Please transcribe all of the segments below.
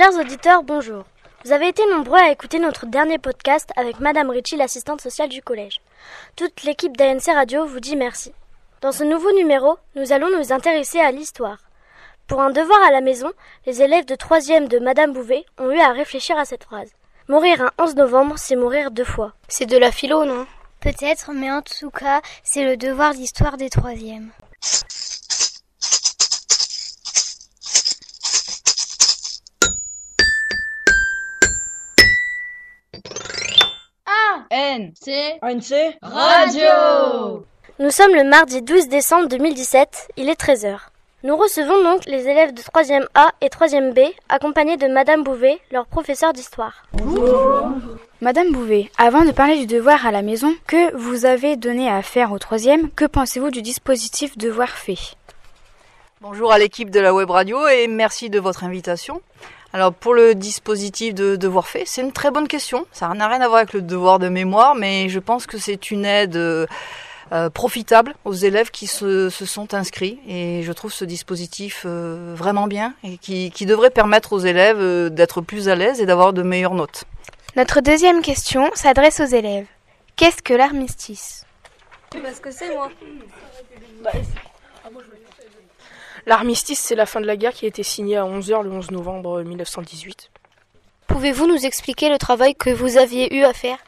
Chers auditeurs, bonjour. Vous avez été nombreux à écouter notre dernier podcast avec Madame Ritchie, l'assistante sociale du collège. Toute l'équipe d'ANC Radio vous dit merci. Dans ce nouveau numéro, nous allons nous intéresser à l'histoire. Pour un devoir à la maison, les élèves de 3 de Madame Bouvet ont eu à réfléchir à cette phrase. Mourir un 11 novembre, c'est mourir deux fois. C'est de la philo, non? Peut-être, mais en tout cas, c'est le devoir d'histoire des troisièmes. ANC ANC Radio Nous sommes le mardi 12 décembre 2017, il est 13h. Nous recevons donc les élèves de 3e A et 3e B, accompagnés de Madame Bouvet, leur professeur d'histoire. Madame Bouvet, avant de parler du devoir à la maison que vous avez donné à faire au 3e, que pensez-vous du dispositif devoir fait? Bonjour à l'équipe de la web radio et merci de votre invitation. Alors pour le dispositif de devoir fait, c'est une très bonne question. Ça n'a rien à voir avec le devoir de mémoire, mais je pense que c'est une aide euh, euh, profitable aux élèves qui se, se, sont inscrits. Et je trouve ce dispositif euh, vraiment bien et qui, qui, devrait permettre aux élèves euh, d'être plus à l'aise et d'avoir de meilleures notes. Notre deuxième question s'adresse aux élèves. Qu'est-ce que l'armistice? Parce que c'est moi. L'armistice, c'est la fin de la guerre qui a été signée à 11h le 11 novembre 1918. Pouvez-vous nous expliquer le travail que vous aviez eu à faire?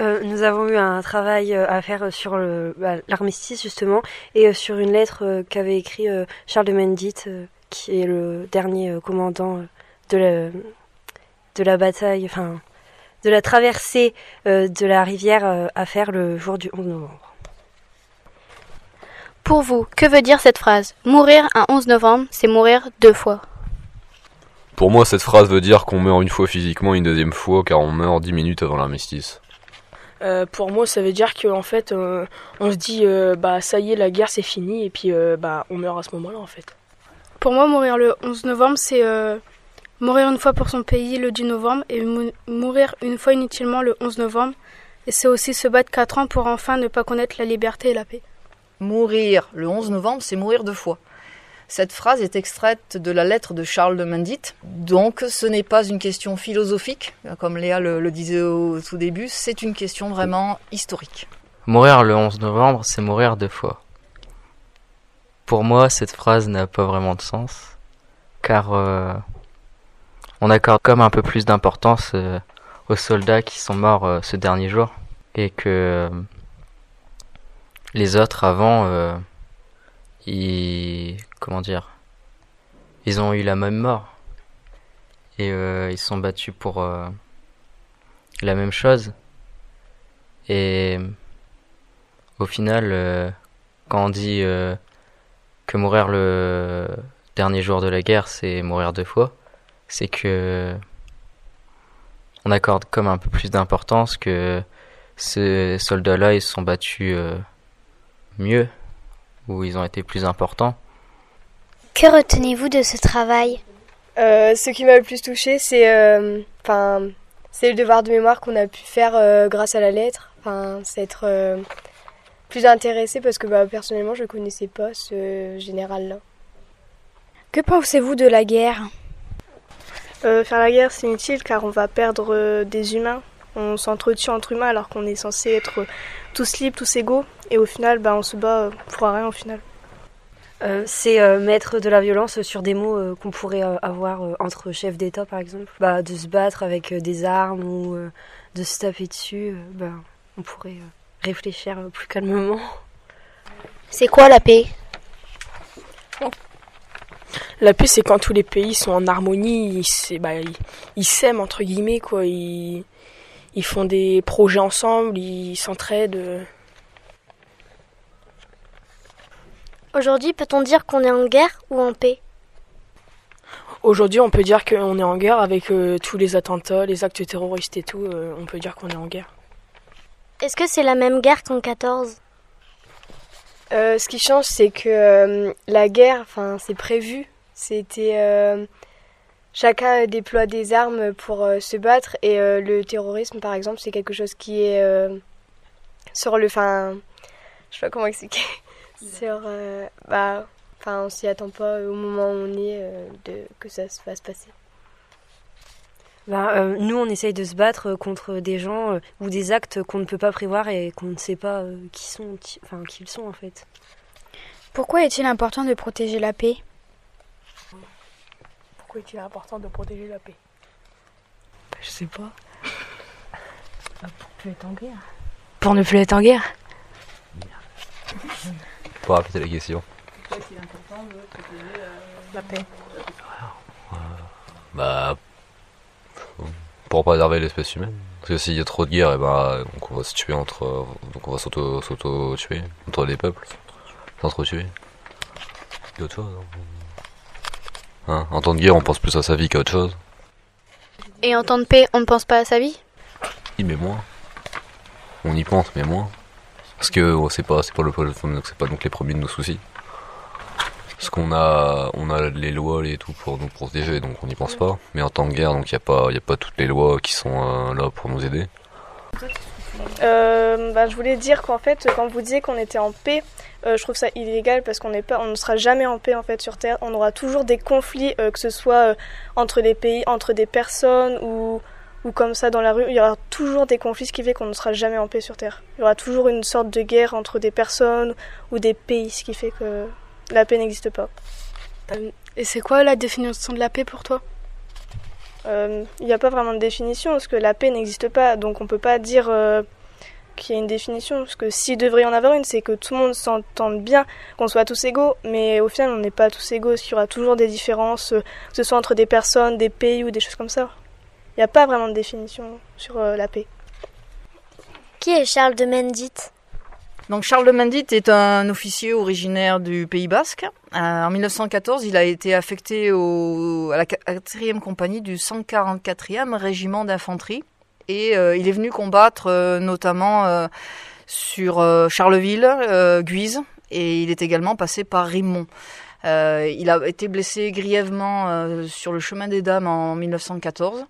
Euh, nous avons eu un travail à faire sur bah, l'armistice justement et euh, sur une lettre euh, qu'avait écrit Charles de Mendit, qui est le dernier commandant de la, de la bataille, enfin de la traversée de la rivière à faire le jour du 11 novembre. Pour vous, que veut dire cette phrase? Mourir un 11 novembre, c'est mourir deux fois. Pour moi, cette phrase veut dire qu'on meurt une fois physiquement une deuxième fois car on meurt dix minutes avant l'armistice. Euh, pour moi, ça veut dire qu'en fait, euh, on se dit, euh, bah ça y est, la guerre c'est fini et puis bah on meurt à ce moment-là en fait. Pour moi, mourir le 11 novembre, c'est mourir une fois pour son pays le 10 novembre et mourir une fois inutilement le 11 novembre. Et c'est aussi se battre 4 ans pour enfin ne pas connaître la liberté et la paix. Mourir le 11 novembre, c'est mourir deux fois. Cette phrase est extraite de la lettre de Charles de Mendit, donc ce n'est pas une question philosophique, comme Léa le, disait au tout début, c'est une question vraiment historique. Mourir le 11 novembre, c'est mourir deux fois. Pour moi, cette phrase n'a pas vraiment de sens, car euh, on accorde comme un peu plus d'importance euh, aux soldats qui sont morts euh, ce dernier jour, et que les autres avant, euh, ils comment dire, ils ont eu la même mort et euh, ils sont battus pour euh, la même chose. Et au final, euh, quand on dit euh, que mourir le dernier jour de la guerre, c'est mourir deux fois, c'est que on accorde comme un peu plus d'importance que ces soldats-là, ils se sont battus euh, mieux, ou ils ont été plus importants. Que retenez-vous de ce travail? Euh, Ce qui m'a le plus touché, c'est euh, enfin c'est le devoir de mémoire qu'on a pu faire euh, grâce à la lettre. Enfin, c'est être euh, plus intéressé parce que bah, personnellement, je connaissais pas ce général-là. Que pensez-vous de la guerre? Faire la guerre, c'est inutile car on va perdre des humains. On s'entretue entre humains alors qu'on est censé être tous libres, tous égaux. Et au final, bah, on se bat pour rien au final. Euh, c'est euh, mettre de la violence sur des mots euh, qu'on pourrait avoir entre chefs d'État, par exemple. Bah, de se battre avec des armes ou de se taper dessus, bah, on pourrait réfléchir plus calmement. C'est quoi la paix? La paix, c'est quand tous les pays sont en harmonie, ils, bah, ils, ils s'aiment, entre guillemets, quoi. Ils, ils font des projets ensemble, ils s'entraident. Aujourd'hui, peut-on dire qu'on est en guerre ou en paix? Aujourd'hui, on peut dire qu'on est en guerre avec euh, tous les attentats, les actes terroristes et tout. euh, on peut dire qu'on est en guerre. Est-ce que c'est la même guerre qu'en 14 Euh, ce qui change, c'est que euh, la guerre, enfin, c'est prévu. C'était euh, chacun déploie des armes pour euh, se battre et euh, le terrorisme, par exemple, c'est quelque chose qui est euh, sur le, enfin, je sais pas comment expliquer, sur, euh, bah, enfin, on s'y attend pas au moment où on est de, que ça va se passer. Ben, nous, on essaye de se battre contre des gens ou des actes qu'on ne peut pas prévoir et qu'on ne sait pas qui sont, enfin, qui ils sont en fait. Pourquoi est-il important de protéger la paix? Pourquoi est-il important de protéger la paix ben, Je sais pas. Pour ne plus être en guerre. Pour ne plus être en guerre Pour répéter la question. Pourquoi est-il important de protéger la paix Bah. Pour préserver l'espèce humaine. Parce que s'il y a trop de guerre, et ben, donc on va se tuer entre. Donc on va s'auto-tuer entre les peuples. S'entretuer. Il y a autre chose. Hein en temps de guerre, on pense plus à sa vie qu'à autre chose. Et en temps de paix, on ne pense pas à sa vie? Oui, mais moins. On y pense, mais moins. Parce que oh, c'est pas, c'est pas le, c'est pas donc les premiers de nos soucis. Parce qu'on a, on a les lois et tout pour nous protéger, donc on n'y pense pas. Mais en temps de guerre, donc il y a pas, il y a pas toutes les lois qui sont euh, là pour nous aider. Euh, bah, je voulais dire qu'en fait, quand vous disiez qu'on était en paix, euh, je trouve ça illégal parce qu'on ne sera jamais en paix en fait sur Terre. On aura toujours des conflits, euh, que ce soit entre des pays, entre des personnes ou ou comme ça dans la rue. Il y aura toujours des conflits, ce qui fait qu'on ne sera jamais en paix sur Terre. Il y aura toujours une sorte de guerre entre des personnes ou des pays, ce qui fait que la paix n'existe pas. Et c'est quoi la définition de la paix pour toi? Il n'y a pas vraiment de définition parce que la paix n'existe pas, donc on peut pas dire qu'il y ait une définition, parce que s'il devrait y en avoir une, c'est que tout le monde s'entende bien, qu'on soit tous égaux, mais au final, on n'est pas tous égaux, qu'il y aura toujours des différences, euh, que ce soit entre des personnes, des pays ou des choses comme ça. Il n'y a pas vraiment de définition sur euh, la paix. Qui est Charles de Mendit? Donc Charles de Mendit est un officier originaire du Pays Basque. Euh, en 1914, il a été affecté à la 4e compagnie du 144e régiment d'infanterie et euh, il est venu combattre euh, notamment sur Charleville, Guise, et il est également passé par Rimont. il a été blessé grièvement sur le chemin des Dames en 1914.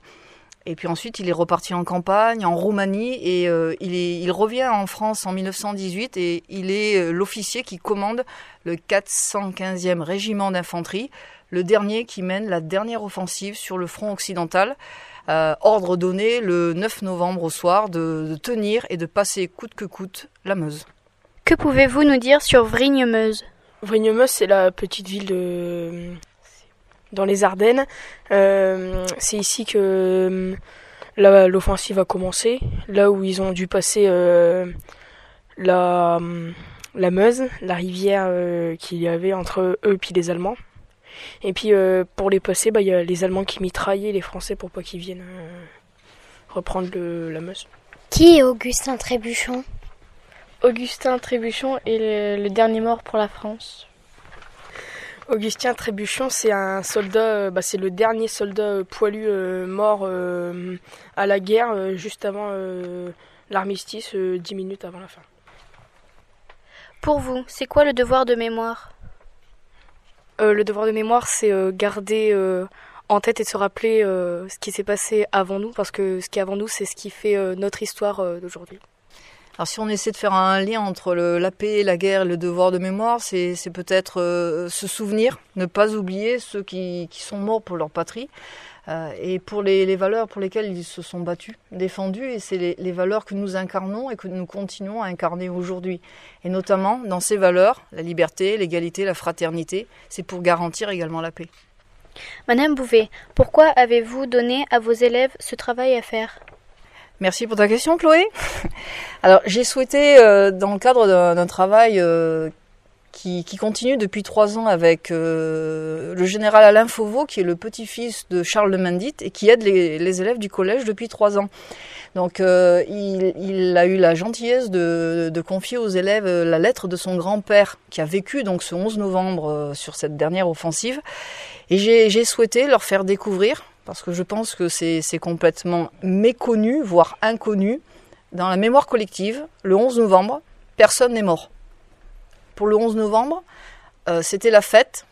Et puis ensuite, il est reparti en campagne, en Roumanie, et il, est, il, revient en France en 1918, et il est l'officier qui commande le 415e régiment d'infanterie, le dernier qui mène la dernière offensive sur le front occidental. Euh, ordre donné le 9 novembre au soir de, tenir et de passer coûte que coûte la Meuse. Que pouvez-vous nous dire sur Vrigne-Meuse? Vrigne-Meuse, c'est la petite ville de dans les Ardennes. Euh, c'est ici que euh, l'offensive a commencé, là où ils ont dû passer la, la Meuse, la rivière qu'il y avait entre eux et les Allemands. Et puis euh, pour les passer, bah, il y a les Allemands qui mitraillaient les Français pour pas qu'ils viennent euh, reprendre la Meuse. Qui est Augustin Trébuchon? Augustin Trébuchon est le, dernier mort pour la France. Augustin Trébuchon, c'est un soldat, euh, bah, c'est le dernier soldat poilu mort à la guerre, juste avant l'armistice, dix minutes avant la fin. Pour vous, c'est quoi le devoir de mémoire? Euh, le devoir de mémoire, c'est euh, garder euh, en tête et de se rappeler ce qui s'est passé avant nous, parce que ce qui est avant nous, c'est ce qui fait notre histoire d'aujourd'hui. Alors si on essaie de faire un lien entre la paix, la guerre et le devoir de mémoire, c'est peut-être se souvenir, ne pas oublier ceux qui, qui sont morts pour leur patrie, euh, et pour les, valeurs pour lesquelles ils se sont battus, défendus, et c'est les, valeurs que nous incarnons et que nous continuons à incarner aujourd'hui. Et notamment dans ces valeurs, la liberté, l'égalité, la fraternité, c'est pour garantir également la paix. Madame Bouvet, pourquoi avez-vous donné à vos élèves ce travail à faire? Merci pour ta question, Chloé. Alors, j'ai souhaité, euh, dans le cadre d'un travail euh, qui, continue depuis trois ans avec euh, le général Alain Fauveau, qui est le petit-fils de Charles de Mendit et qui aide les, élèves du collège depuis trois ans. Donc euh, il, a eu la gentillesse de, confier aux élèves la lettre de son grand-père qui a vécu donc ce 11 novembre sur cette dernière offensive. Et j'ai souhaité leur faire découvrir, parce que je pense que c'est complètement méconnu, voire inconnu, dans la mémoire collective, le 11 novembre, personne n'est mort pour le 11 novembre, euh, c'était la fête,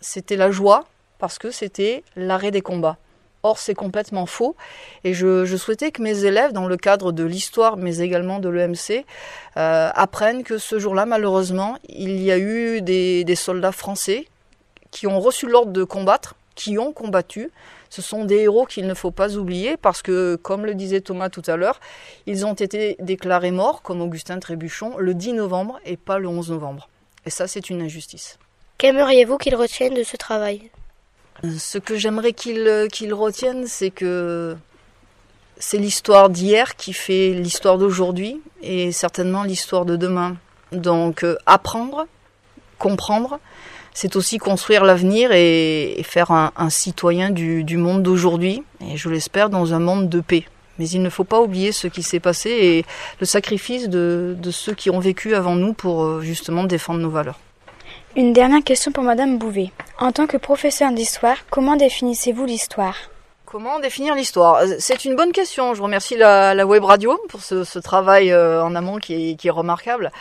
c'était la joie, parce que c'était l'arrêt des combats. Or, c'est complètement faux. Et je, souhaitais que mes élèves, dans le cadre de l'histoire, mais également de l'EMC, euh, apprennent que ce jour-là, malheureusement, il y a eu des soldats français qui ont reçu l'ordre de combattre, qui ont combattu. Ce sont des héros qu'il ne faut pas oublier parce que, comme le disait Thomas tout à l'heure, ils ont été déclarés morts, comme Augustin Trébuchon, le 10 novembre et pas le 11 novembre. Et ça, c'est une injustice. Qu'aimeriez-vous qu'ils retiennent de ce travail? Ce que j'aimerais qu'ils qu'ils retiennent, c'est que c'est l'histoire d'hier qui fait l'histoire d'aujourd'hui et certainement l'histoire de demain. Donc euh, apprendre, comprendre, c'est aussi construire l'avenir et, et, faire un, un citoyen du, du monde d'aujourd'hui, et je l'espère dans un monde de paix. Mais il ne faut pas oublier ce qui s'est passé et le sacrifice de, de ceux qui ont vécu avant nous pour euh, justement défendre nos valeurs. Une dernière question pour Madame Bouvet. En tant que professeur d'histoire, comment définissez-vous l'histoire? Comment définir l'histoire? C'est une bonne question. Je remercie la, la web radio pour ce, ce travail euh, en amont qui est, qui est remarquable.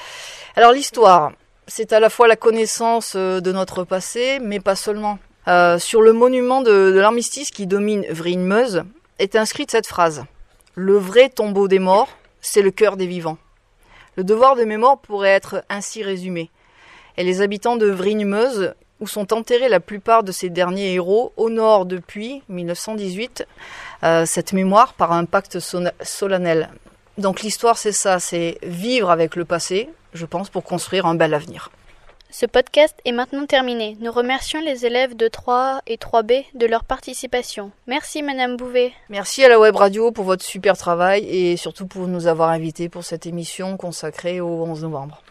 Alors l'histoire, c'est à la fois la connaissance euh, de notre passé, mais pas seulement. Euh, sur le monument de, l'armistice qui domine Vrigne-Meuse est inscrite cette phrase Le vrai tombeau des morts, c'est le cœur des vivants. Le devoir de mémoire pourrait être ainsi résumé et les habitants de Vrigne-Meuse, où sont enterrés la plupart de ces derniers héros, honorent depuis 1918 euh, cette mémoire par un pacte solennel. Donc l'histoire, c'est ça, c'est vivre avec le passé, je pense, pour construire un bel avenir. Ce podcast est maintenant terminé. Nous remercions les élèves de 3 et 3B de leur participation. Merci Madame Bouvet. Merci à la Web Radio pour votre super travail et surtout pour nous avoir invités pour cette émission consacrée au 11 novembre.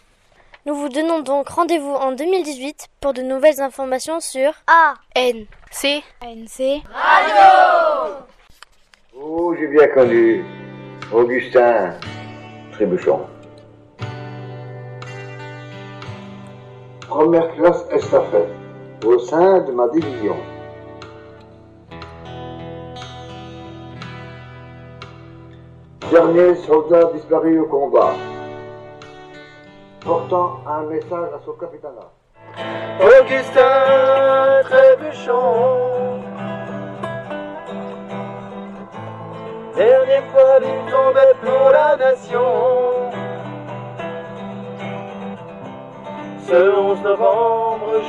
Nous vous donnons donc rendez-vous en 2018 pour de nouvelles informations sur A N C ANC Radio. Oh, j'ai bien connu Augustin Trébuchon. Première classe estafette au sein de ma division. Dernier soldat disparu au combat portant un message à son capitana. Augustin Trébuchon, dernière fois il tombait pour la nation.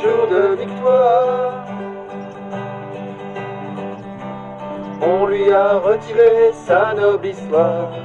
Jour de victoire, on lui a retiré sa noble histoire.